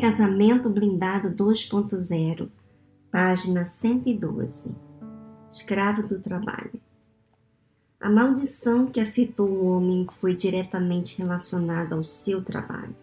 Casamento Blindado 2.0, página 112. Escravo do trabalho. A maldição que afetou o homem foi diretamente relacionada ao seu trabalho.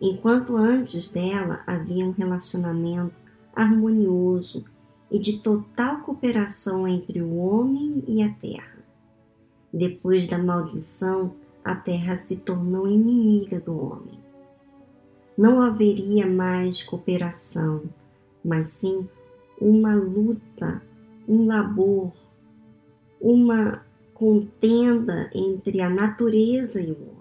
Enquanto antes dela havia um relacionamento harmonioso e de total cooperação entre o homem e a terra. Depois da maldição, a terra se tornou inimiga do homem não haveria mais cooperação, mas sim uma luta, um labor, uma contenda entre a natureza e o homem.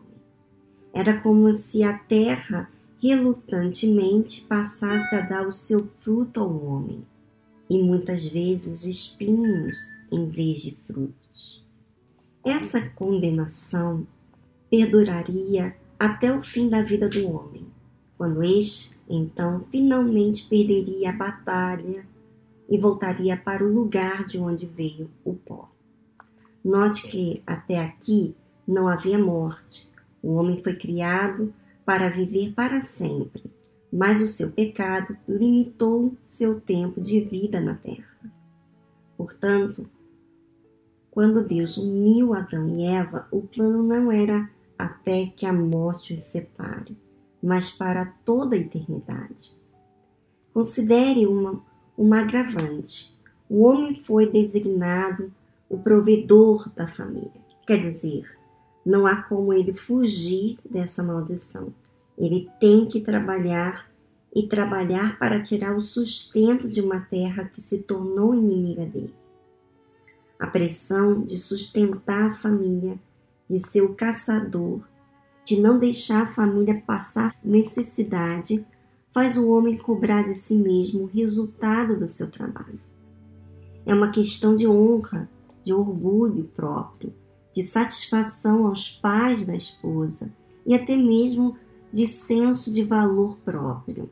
Era como se a terra relutantemente passasse a dar o seu fruto ao homem, e muitas vezes espinhos em vez de frutos. Essa condenação perduraria até o fim da vida do homem quando este, então, finalmente perderia a batalha e voltaria para o lugar de onde veio o pó. Note que até aqui não havia morte. O homem foi criado para viver para sempre, mas o seu pecado limitou seu tempo de vida na terra. Portanto, quando Deus uniu Adão e Eva, o plano não era até que a morte os separe, mas para toda a eternidade. Considere uma, uma agravante. O homem foi designado o provedor da família. Quer dizer, não há como ele fugir dessa maldição. Ele tem que trabalhar e trabalhar para tirar o sustento de uma terra que se tornou inimiga dele. A pressão de sustentar a família, de ser o caçador, de não deixar a família passar necessidade, faz o homem cobrar de si mesmo o resultado do seu trabalho. É uma questão de honra, de orgulho próprio, de satisfação aos pais da esposa e até mesmo de senso de valor próprio.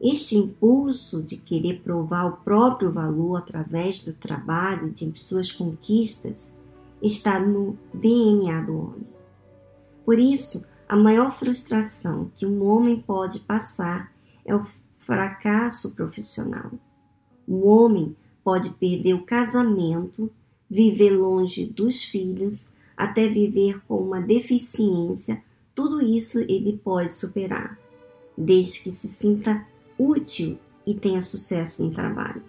Este impulso de querer provar o próprio valor através do trabalho, de suas conquistas, está no DNA do homem. Por isso, a maior frustração que um homem pode passar é o fracasso profissional. Um homem pode perder o casamento, viver longe dos filhos, até viver com uma deficiência, tudo isso ele pode superar, desde que se sinta útil e tenha sucesso no trabalho.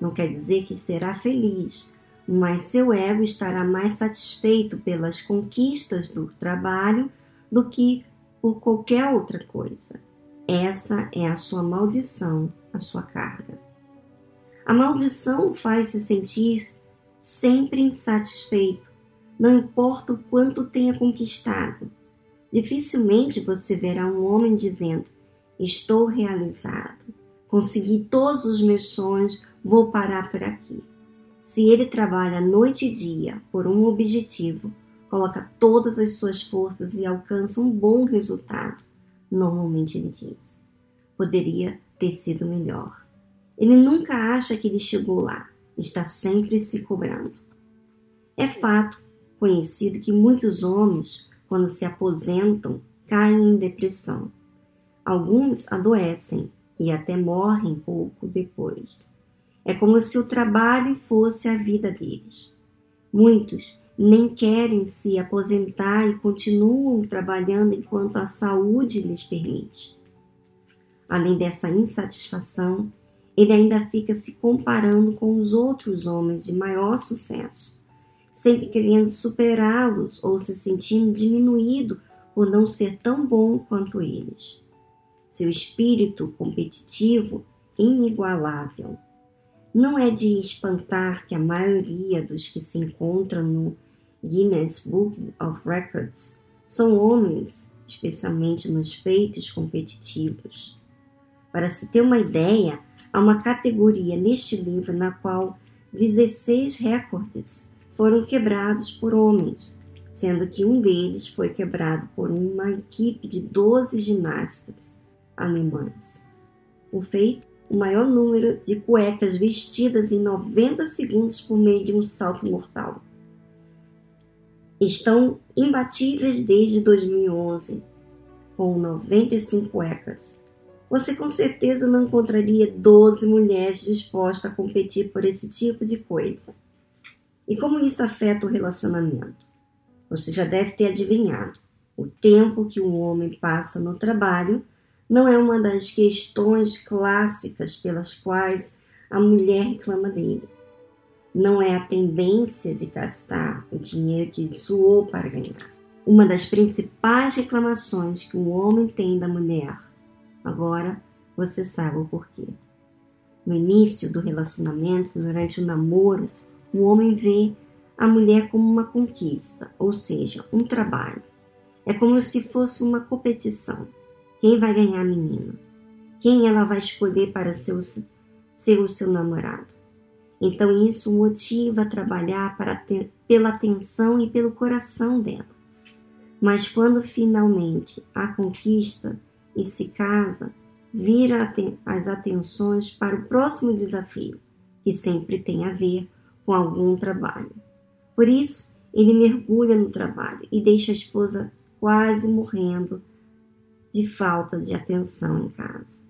Não quer dizer que será feliz, mas seu ego estará mais satisfeito pelas conquistas do trabalho do que por qualquer outra coisa. Essa é a sua maldição, a sua carga. A maldição faz se sentir sempre insatisfeito, não importa o quanto tenha conquistado. Dificilmente você verá um homem dizendo: Estou realizado, consegui todos os meus sonhos, vou parar por aqui. Se ele trabalha noite e dia por um objetivo, coloca todas as suas forças e alcança um bom resultado, normalmente ele diz: poderia ter sido melhor. Ele nunca acha que ele chegou lá, está sempre se cobrando. É fato conhecido que muitos homens, quando se aposentam, caem em depressão. Alguns adoecem e até morrem pouco depois. É como se o trabalho fosse a vida deles. Muitos nem querem se aposentar e continuam trabalhando enquanto a saúde lhes permite. Além dessa insatisfação, ele ainda fica se comparando com os outros homens de maior sucesso, sempre querendo superá-los ou se sentindo diminuído por não ser tão bom quanto eles. Seu espírito competitivo inigualável não é de espantar que a maioria dos que se encontram no Guinness Book of Records são homens, especialmente nos feitos competitivos. Para se ter uma ideia, há uma categoria neste livro na qual 16 recordes foram quebrados por homens, sendo que um deles foi quebrado por uma equipe de 12 ginastas alemãs. O feito o maior número de cuecas vestidas em 90 segundos por meio de um salto mortal. Estão imbatíveis desde 2011, com 95 cuecas. você com certeza não encontraria 12 mulheres dispostas a competir por esse tipo de coisa. E como isso afeta o relacionamento? Você já deve ter adivinhado. O tempo que um homem passa no trabalho não é uma das questões clássicas pelas quais a mulher reclama dele. Não é a tendência de gastar o dinheiro que suou para ganhar. Uma das principais reclamações que um homem tem da mulher Agora você sabe o porquê. No início do relacionamento, durante o namoro, o homem vê a mulher como uma conquista, ou seja, um trabalho. É como se fosse uma competição. Quem vai ganhar a menina? Quem ela vai escolher para ser o, ser o seu namorado? Então isso motiva a trabalhar para ter, pela atenção e pelo coração dela. Mas quando finalmente a conquista, e se casa, vira as atenções para o próximo desafio, que sempre tem a ver com algum trabalho. Por isso, ele mergulha no trabalho e deixa a esposa quase morrendo de falta de atenção em casa.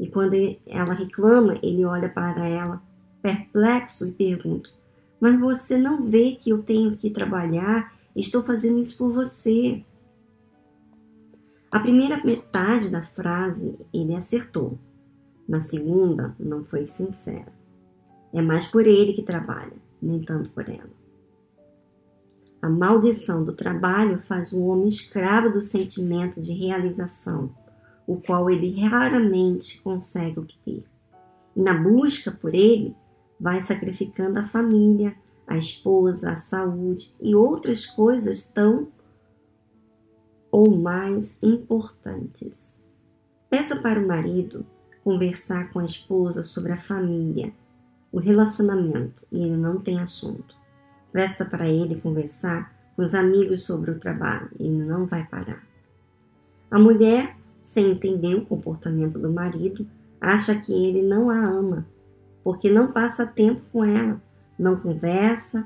E quando ela reclama, ele olha para ela perplexo e pergunta: Mas você não vê que eu tenho que trabalhar? Estou fazendo isso por você. A primeira metade da frase ele acertou. Na segunda, não foi sincero. É mais por ele que trabalha, nem tanto por ela. A maldição do trabalho faz o homem escravo do sentimento de realização, o qual ele raramente consegue obter. Na busca por ele, vai sacrificando a família, a esposa, a saúde e outras coisas tão ou mais importantes. Peça para o marido conversar com a esposa sobre a família, o relacionamento, e ele não tem assunto. Peça para ele conversar com os amigos sobre o trabalho, e não vai parar. A mulher, sem entender o comportamento do marido, acha que ele não a ama, porque não passa tempo com ela, não conversa,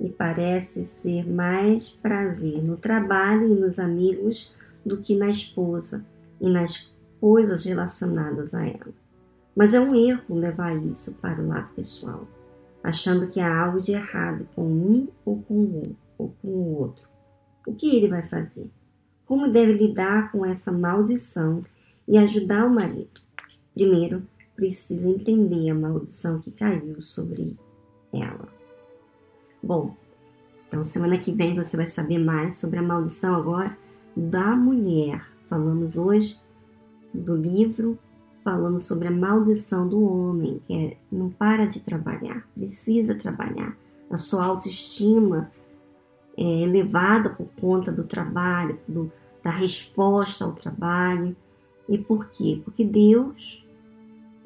e parece ser mais prazer no trabalho e nos amigos do que na esposa e nas coisas relacionadas a ela. Mas é um erro levar isso para o lado pessoal, achando que há algo de errado com um ou com o, ou com o outro. O que ele vai fazer? Como deve lidar com essa maldição e ajudar o marido? Primeiro, precisa entender a maldição que caiu sobre ela. Bom, então semana que vem você vai saber mais sobre a maldição agora da mulher. Falamos hoje do livro falando sobre a maldição do homem, que é, não para de trabalhar, precisa trabalhar. A sua autoestima é elevada por conta do trabalho, do, da resposta ao trabalho. E por quê? Porque Deus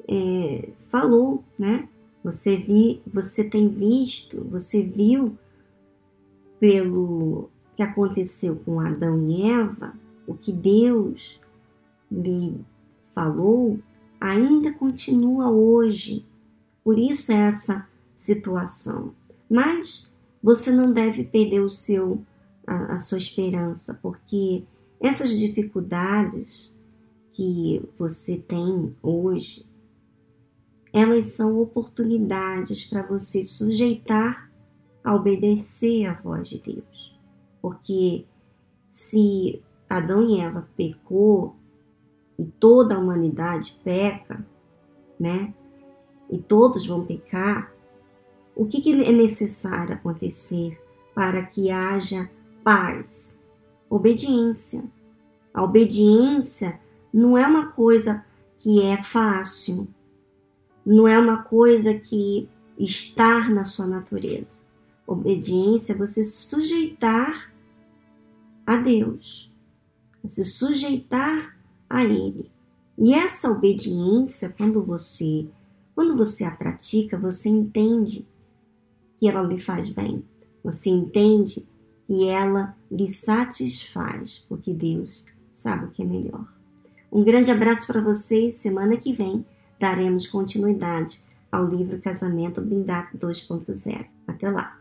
é, falou, né? Você, vi, você tem visto, você viu pelo que aconteceu com Adão e Eva, o que Deus lhe falou ainda continua hoje. Por isso é essa situação. Mas você não deve perder o seu a, a sua esperança, porque essas dificuldades que você tem hoje, elas são oportunidades para você sujeitar a obedecer à voz de Deus. Porque se Adão e Eva pecou e toda a humanidade peca, né? E todos vão pecar, o que, que é necessário acontecer para que haja paz? Obediência. A obediência não é uma coisa que é fácil, não é uma coisa que está na sua natureza. Obediência é você sujeitar a Deus, você sujeitar a Ele. E essa obediência, quando você, quando você a pratica, você entende que ela lhe faz bem. Você entende que ela lhe satisfaz, porque Deus sabe o que é melhor. Um grande abraço para vocês. Semana que vem daremos continuidade ao livro Casamento Blindado 2.0. Até lá!